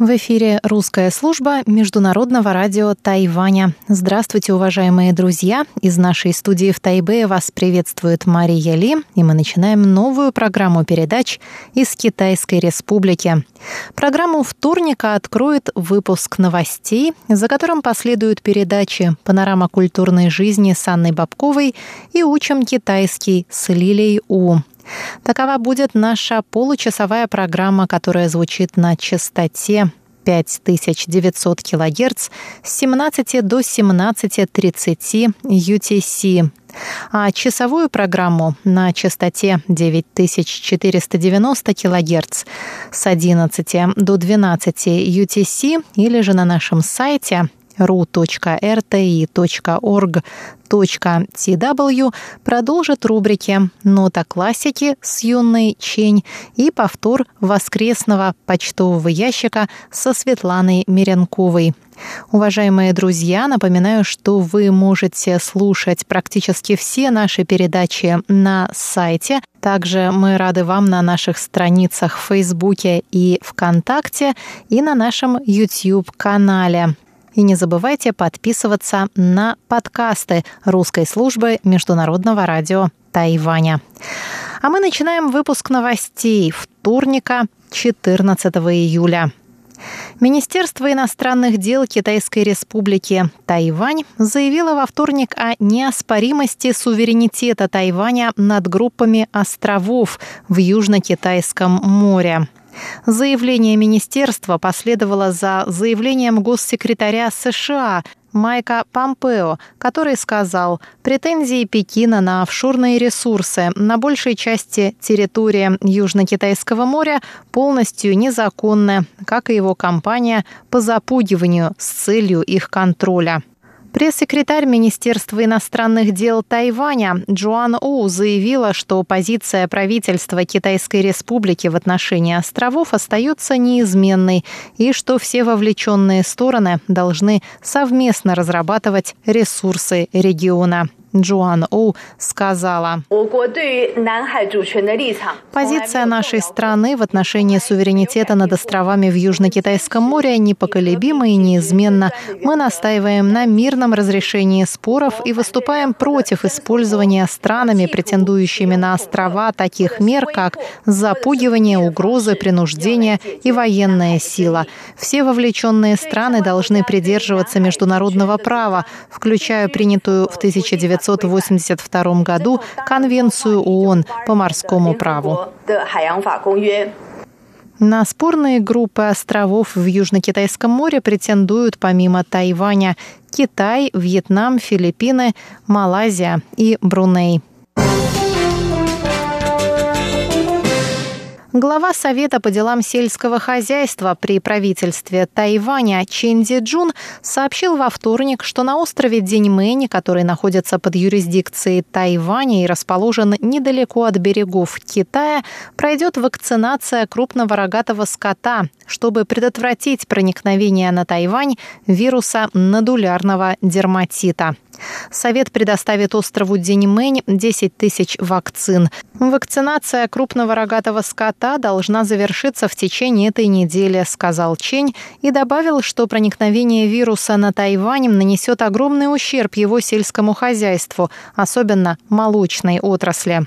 В эфире русская служба Международного радио Тайваня. Здравствуйте, уважаемые друзья! Из нашей студии в Тайбе вас приветствует Мария Ли, и мы начинаем новую программу передач из Китайской Республики. Программу вторника откроет выпуск новостей, за которым последуют передачи «Панорама культурной жизни» с Анной Бабковой и «Учим китайский» с Лилией У. Такова будет наша получасовая программа, которая звучит на частоте 5900 кГц с 17 до 17.30 UTC. А часовую программу на частоте 9490 кГц с 11 до 12 UTC или же на нашем сайте ru.rti.org.tw продолжит рубрики «Нота классики» с юной Чень и повтор воскресного почтового ящика со Светланой Меренковой. Уважаемые друзья, напоминаю, что вы можете слушать практически все наши передачи на сайте. Также мы рады вам на наших страницах в Фейсбуке и ВКонтакте и на нашем YouTube-канале. И не забывайте подписываться на подкасты русской службы Международного радио Тайваня. А мы начинаем выпуск новостей вторника, 14 июля. Министерство иностранных дел Китайской Республики Тайвань заявило во вторник о неоспоримости суверенитета Тайваня над группами островов в Южно-Китайском море. Заявление министерства последовало за заявлением госсекретаря США Майка Помпео, который сказал, претензии Пекина на офшорные ресурсы на большей части территории Южно-Китайского моря полностью незаконны, как и его кампания по запугиванию с целью их контроля. Пресс-секретарь Министерства иностранных дел Тайваня Джоан Оу заявила, что позиция правительства Китайской Республики в отношении островов остается неизменной и что все вовлеченные стороны должны совместно разрабатывать ресурсы региона. Джоан Оу сказала, «Позиция нашей страны в отношении суверенитета над островами в Южно-Китайском море непоколебима и неизменна. Мы настаиваем на мирном разрешении споров и выступаем против использования странами, претендующими на острова, таких мер, как запугивание, угрозы, принуждение и военная сила. Все вовлеченные страны должны придерживаться международного права, включая принятую в 1900 1982 году Конвенцию ООН по морскому праву. На спорные группы островов в Южно-Китайском море претендуют помимо Тайваня Китай, Вьетнам, Филиппины, Малайзия и Бруней. Глава Совета по делам сельского хозяйства при правительстве Тайваня Ченди Джун сообщил во вторник, что на острове Деньмэнь, который находится под юрисдикцией Тайваня и расположен недалеко от берегов Китая, пройдет вакцинация крупного рогатого скота, чтобы предотвратить проникновение на Тайвань вируса надулярного дерматита. Совет предоставит острову Деньмэнь 10 тысяч вакцин. Вакцинация крупного рогатого скота должна завершиться в течение этой недели, сказал Чень и добавил, что проникновение вируса на Тайвань нанесет огромный ущерб его сельскому хозяйству, особенно молочной отрасли.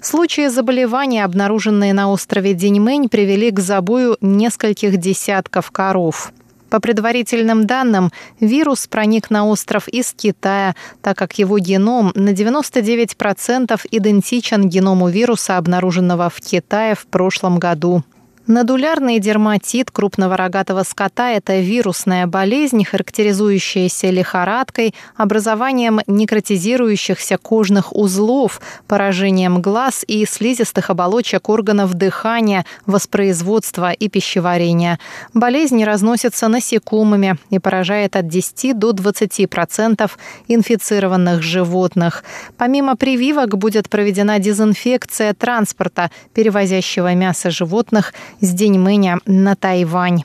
Случаи заболевания, обнаруженные на острове Деньмэнь, привели к забою нескольких десятков коров. По предварительным данным, вирус проник на остров из Китая, так как его геном на 99% идентичен геному вируса, обнаруженного в Китае в прошлом году. Надулярный дерматит крупного рогатого скота – это вирусная болезнь, характеризующаяся лихорадкой, образованием некротизирующихся кожных узлов, поражением глаз и слизистых оболочек органов дыхания, воспроизводства и пищеварения. Болезнь разносится насекомыми и поражает от 10 до 20% инфицированных животных. Помимо прививок будет проведена дезинфекция транспорта, перевозящего мясо животных – с Деньмэня на Тайвань.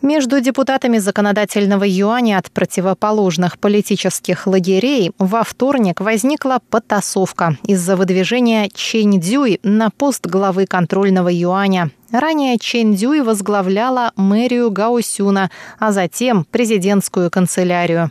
Между депутатами законодательного юаня от противоположных политических лагерей во вторник возникла потасовка из-за выдвижения Чэнь Дюй на пост главы контрольного юаня. Ранее Чэнь Дюй возглавляла мэрию Гаусюна, а затем президентскую канцелярию.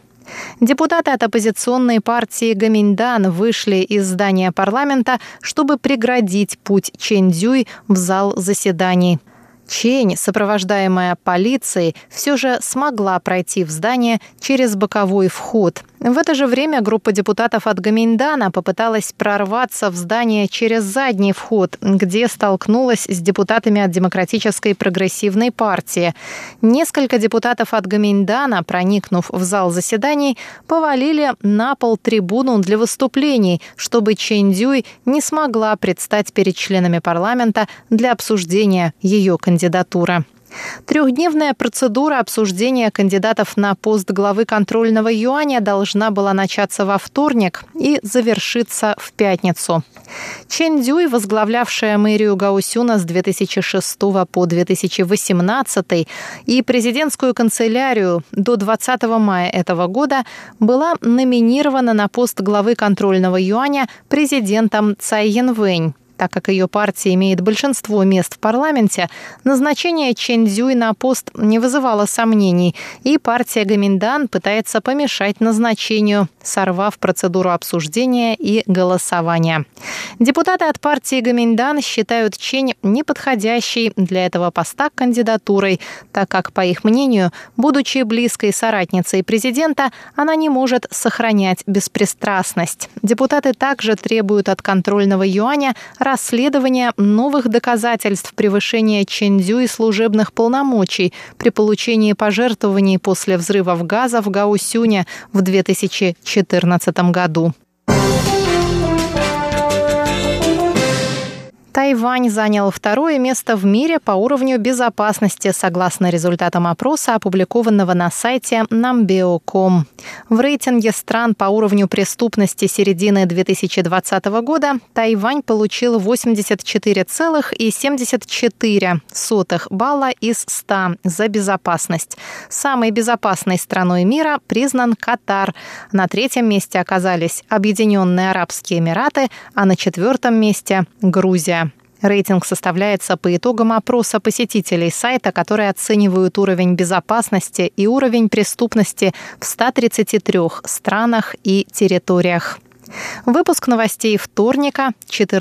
Депутаты от оппозиционной партии Гаминьдан вышли из здания парламента, чтобы преградить путь Чэнь Дюй в зал заседаний. Чень, сопровождаемая полицией, все же смогла пройти в здание через боковой вход. В это же время группа депутатов от Гаминдана попыталась прорваться в здание через задний вход, где столкнулась с депутатами от Демократической прогрессивной партии. Несколько депутатов от Гаминдана, проникнув в зал заседаний, повалили на пол трибуну для выступлений, чтобы Чэнь Дюй не смогла предстать перед членами парламента для обсуждения ее кандидатуры. Трехдневная процедура обсуждения кандидатов на пост главы контрольного юаня должна была начаться во вторник и завершиться в пятницу. Чен Дюй, возглавлявшая мэрию Гаусюна с 2006 по 2018 и президентскую канцелярию до 20 мая этого года, была номинирована на пост главы контрольного юаня президентом Цай Янвэнь так как ее партия имеет большинство мест в парламенте, назначение Чен Цзюй на пост не вызывало сомнений, и партия Гаминдан пытается помешать назначению, сорвав процедуру обсуждения и голосования. Депутаты от партии Гаминдан считают Чень неподходящей для этого поста кандидатурой, так как, по их мнению, будучи близкой соратницей президента, она не может сохранять беспристрастность. Депутаты также требуют от контрольного юаня расследования новых доказательств превышения Чендзю и служебных полномочий при получении пожертвований после взрывов газа в Гаусюне в 2014 году. Тайвань занял второе место в мире по уровню безопасности, согласно результатам опроса, опубликованного на сайте Nambeo.com. В рейтинге стран по уровню преступности середины 2020 года Тайвань получил 84,74 балла из 100 за безопасность. Самой безопасной страной мира признан Катар. На третьем месте оказались Объединенные Арабские Эмираты, а на четвертом месте – Грузия. Рейтинг составляется по итогам опроса посетителей сайта, которые оценивают уровень безопасности и уровень преступности в 133 странах и территориях. Выпуск новостей вторника, 14